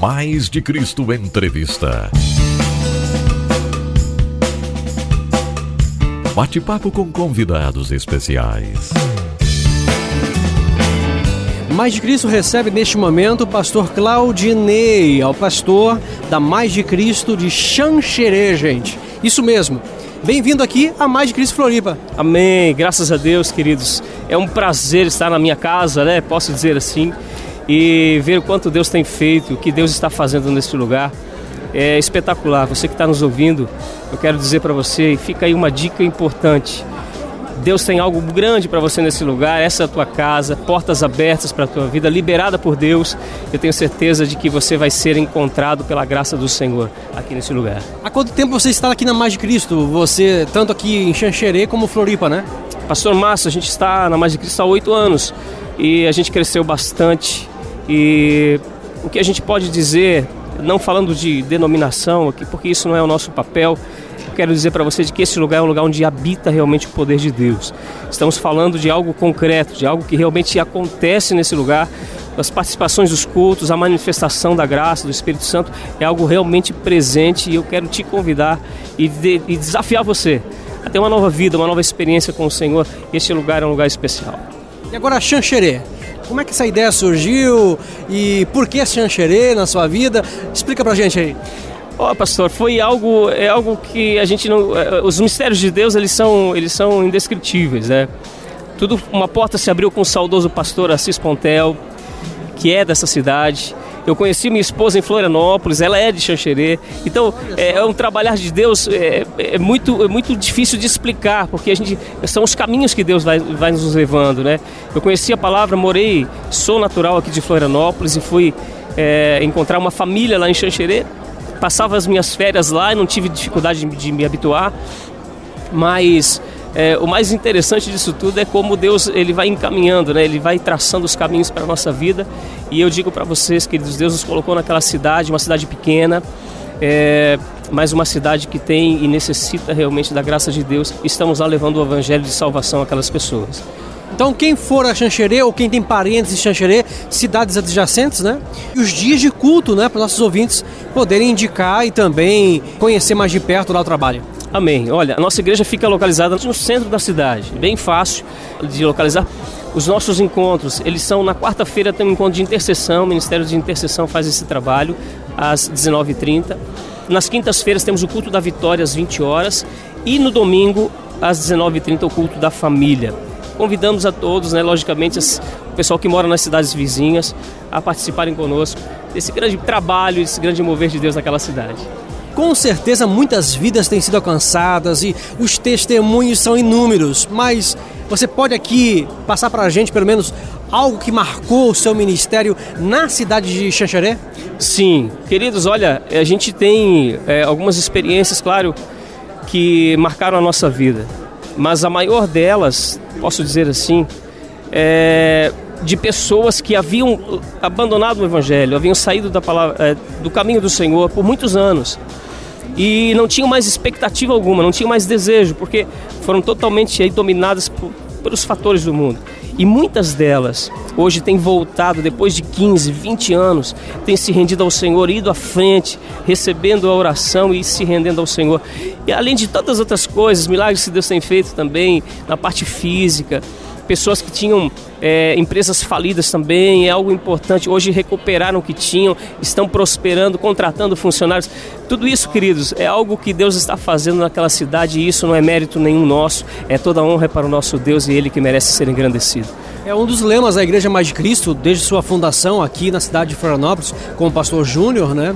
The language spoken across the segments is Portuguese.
Mais de Cristo Entrevista. Bate-papo com convidados especiais. Mais de Cristo recebe neste momento o pastor Claudinei, ao pastor da Mais de Cristo de Xanxerê, gente. Isso mesmo. Bem-vindo aqui a Mais de Cristo Floripa. Amém. Graças a Deus, queridos. É um prazer estar na minha casa, né? Posso dizer assim, e ver o quanto Deus tem feito, o que Deus está fazendo neste lugar. É espetacular. Você que está nos ouvindo, eu quero dizer para você, e fica aí uma dica importante Deus tem algo grande para você nesse lugar, essa é a tua casa, portas abertas para a tua vida, liberada por Deus. Eu tenho certeza de que você vai ser encontrado pela graça do Senhor aqui nesse lugar. Há quanto tempo você está aqui na Mais de Cristo? Você, tanto aqui em Xanxerê como Floripa, né? Pastor Márcio, a gente está na Mais de Cristo há oito anos e a gente cresceu bastante. E o que a gente pode dizer, não falando de denominação aqui, porque isso não é o nosso papel, quero dizer para você que esse lugar é um lugar onde habita realmente o poder de Deus. Estamos falando de algo concreto, de algo que realmente acontece nesse lugar. As participações dos cultos, a manifestação da graça do Espírito Santo é algo realmente presente e eu quero te convidar e, de, e desafiar você a ter uma nova vida, uma nova experiência com o Senhor. Este lugar é um lugar especial. E agora, Xanxerê. Como é que essa ideia surgiu e por que Xanxerê na sua vida? Explica pra gente aí. Ó, oh, pastor, foi algo, é algo que a gente não, é, os mistérios de Deus eles são, eles são indescritíveis, né? Tudo, uma porta se abriu com o saudoso pastor Assis Pontel, que é dessa cidade. Eu conheci minha esposa em Florianópolis, ela é de Xanxerê. Então, é, é um trabalhar de Deus é, é, muito, é muito difícil de explicar, porque a gente são os caminhos que Deus vai, vai nos levando, né? Eu conheci a palavra, morei, sou natural aqui de Florianópolis e fui é, encontrar uma família lá em Xanxerê passava as minhas férias lá e não tive dificuldade de, de me habituar, mas é, o mais interessante disso tudo é como Deus ele vai encaminhando, né? Ele vai traçando os caminhos para a nossa vida. E eu digo para vocês, queridos, Deus nos colocou naquela cidade, uma cidade pequena, é, mas uma cidade que tem e necessita realmente da graça de Deus. Estamos lá levando o evangelho de salvação àquelas pessoas. Então, quem for a Xanxerê ou quem tem parentes em Xanxerê, cidades adjacentes, né? E os dias de culto, né? Para nossos ouvintes poderem indicar e também conhecer mais de perto lá o trabalho. Amém. Olha, a nossa igreja fica localizada no centro da cidade, bem fácil de localizar. Os nossos encontros, eles são na quarta-feira tem um encontro de intercessão, o Ministério de Intercessão faz esse trabalho às 19h30. Nas quintas-feiras temos o culto da vitória às 20 horas e no domingo às 19h30 o culto da família. Convidamos a todos, né, logicamente, o pessoal que mora nas cidades vizinhas, a participarem conosco desse grande trabalho, desse grande mover de Deus naquela cidade. Com certeza muitas vidas têm sido alcançadas e os testemunhos são inúmeros, mas você pode aqui passar para a gente pelo menos algo que marcou o seu ministério na cidade de Xanxerê? Sim, queridos, olha, a gente tem é, algumas experiências, claro, que marcaram a nossa vida, mas a maior delas posso dizer assim, é, de pessoas que haviam abandonado o Evangelho, haviam saído da palavra, é, do caminho do Senhor por muitos anos e não tinham mais expectativa alguma, não tinham mais desejo, porque foram totalmente aí, dominadas por, pelos fatores do mundo. E muitas delas hoje têm voltado depois de 15, 20 anos, têm se rendido ao Senhor, ido à frente, recebendo a oração e se rendendo ao Senhor. E além de tantas outras coisas, milagres que Deus tem feito também na parte física, pessoas que tinham é, empresas falidas também, é algo importante. Hoje recuperaram o que tinham, estão prosperando, contratando funcionários. Tudo isso, queridos, é algo que Deus está fazendo naquela cidade e isso não é mérito nenhum nosso, é toda honra para o nosso Deus e Ele que merece ser engrandecido. É um dos lemas da Igreja Mais de Cristo, desde sua fundação aqui na cidade de Florianópolis, com o pastor Júnior, né?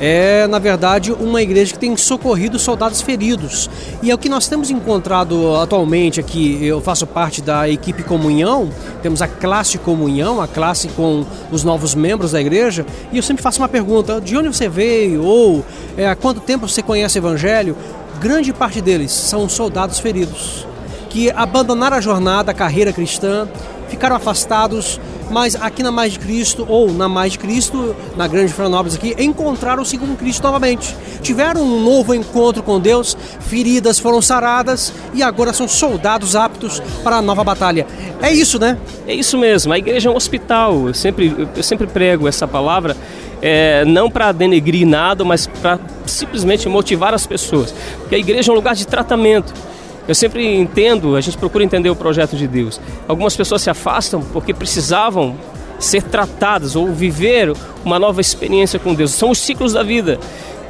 É, na verdade, uma igreja que tem socorrido soldados feridos. E é o que nós temos encontrado atualmente aqui. Eu faço parte da equipe Comunhão, temos a classe Comunhão, a classe com os novos membros da igreja. E eu sempre faço uma pergunta: de onde você veio? Ou é, há quanto tempo você conhece o Evangelho? Grande parte deles são soldados feridos que abandonaram a jornada, a carreira cristã, ficaram afastados mas aqui na Mais de Cristo, ou na Mais de Cristo, na Grande Florianópolis aqui, encontraram-se com Cristo novamente. Tiveram um novo encontro com Deus, feridas foram saradas e agora são soldados aptos para a nova batalha. É isso, né? É isso mesmo, a igreja é um hospital. Eu sempre, eu sempre prego essa palavra, é, não para denegrir nada, mas para simplesmente motivar as pessoas. Porque a igreja é um lugar de tratamento. Eu sempre entendo, a gente procura entender o projeto de Deus. Algumas pessoas se afastam porque precisavam ser tratadas ou viver uma nova experiência com Deus. São os ciclos da vida.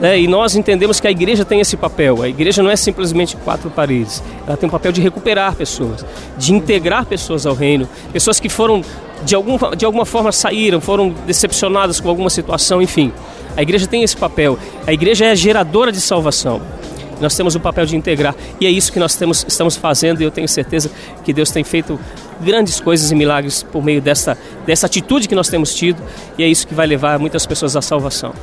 Né? E nós entendemos que a igreja tem esse papel. A igreja não é simplesmente quatro paredes. Ela tem o papel de recuperar pessoas, de integrar pessoas ao reino, pessoas que foram de alguma, de alguma forma saíram, foram decepcionadas com alguma situação, enfim. A igreja tem esse papel. A igreja é geradora de salvação. Nós temos o papel de integrar e é isso que nós temos, estamos fazendo e eu tenho certeza que Deus tem feito grandes coisas e milagres por meio dessa, dessa atitude que nós temos tido e é isso que vai levar muitas pessoas à salvação.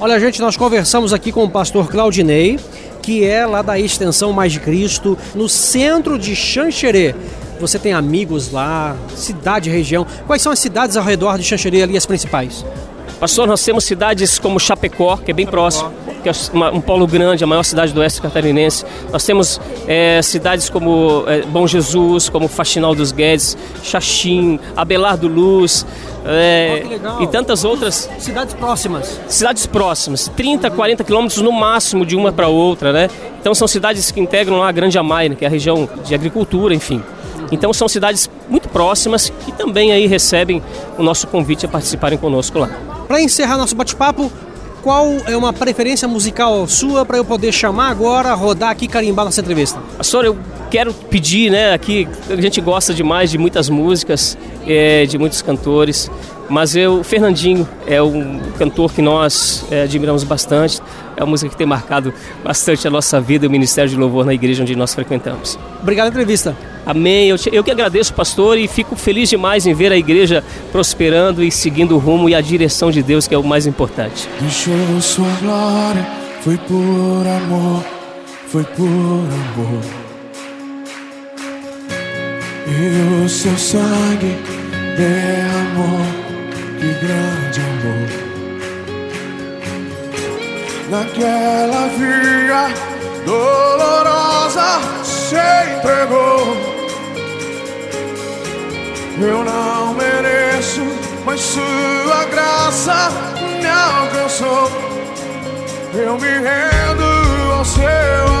Olha, gente, nós conversamos aqui com o pastor Claudinei, que é lá da Extensão Mais de Cristo, no centro de Xanxerê. Você tem amigos lá, cidade, região. Quais são as cidades ao redor de Xanxerê ali, as principais? Pastor, nós temos cidades como Chapecó, que é bem Chapecó. próximo, que é uma, um polo grande, a maior cidade do oeste catarinense. Nós temos é, cidades como é, Bom Jesus, como Faxinal dos Guedes, Xaxim, Abelardo Luz, é, oh, e tantas outras. Cidades próximas. Cidades próximas, 30, 40 quilômetros no máximo de uma para outra, né? Então são cidades que integram lá a Grande Amai, que é a região de agricultura, enfim. Então são cidades muito próximas que também aí recebem o nosso convite a participarem conosco lá. Para encerrar nosso bate-papo, qual é uma preferência musical sua para eu poder chamar agora, rodar aqui, carimbar nossa entrevista? Pastor, eu quero pedir, né, aqui a gente gosta demais de muitas músicas, é, de muitos cantores, mas eu, o Fernandinho é um cantor que nós é, admiramos bastante, é uma música que tem marcado bastante a nossa vida e o Ministério de Louvor na igreja onde nós frequentamos. Obrigado pela entrevista. Amém. Eu, te, eu que agradeço, pastor, e fico feliz demais em ver a igreja prosperando e seguindo o rumo e a direção de Deus, que é o mais importante. Deixou sua glória, foi por amor, foi por amor. E o seu sangue derramou, que grande amor. Naquela via dolorosa eu não mereço, mas sua graça me alcançou. Eu me rendo ao seu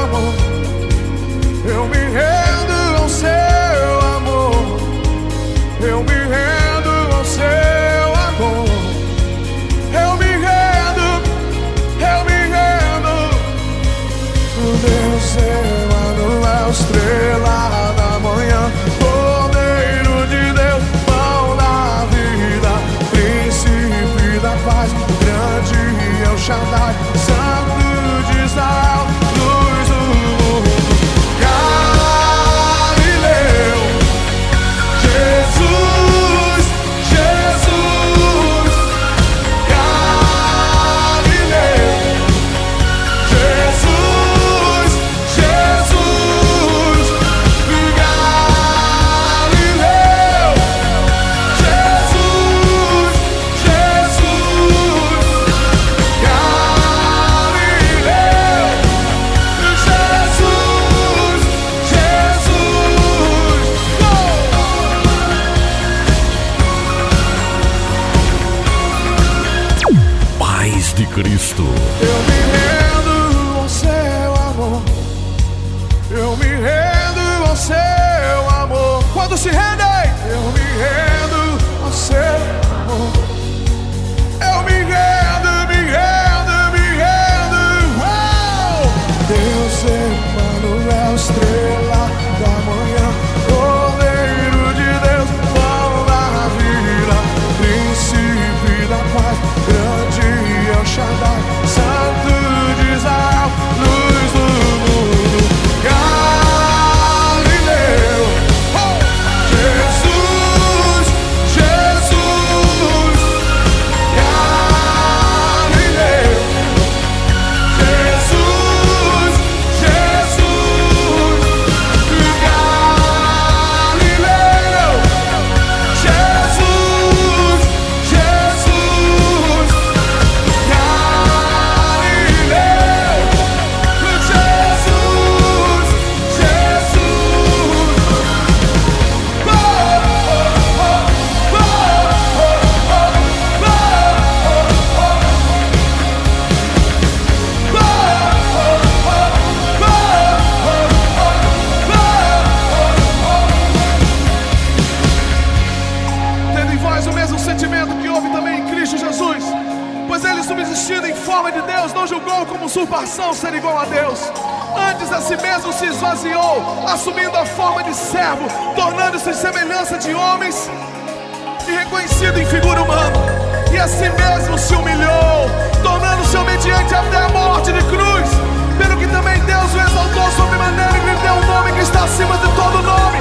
conjugou como usurpação ser igual a Deus. Antes a si mesmo se esvaziou, assumindo a forma de servo, tornando-se semelhança de homens e reconhecido em figura humana. E a si mesmo se humilhou, tornando-se obediente até a morte de cruz. Pelo que também Deus o exaltou sobre maneira lhe deu um nome que está acima de todo nome.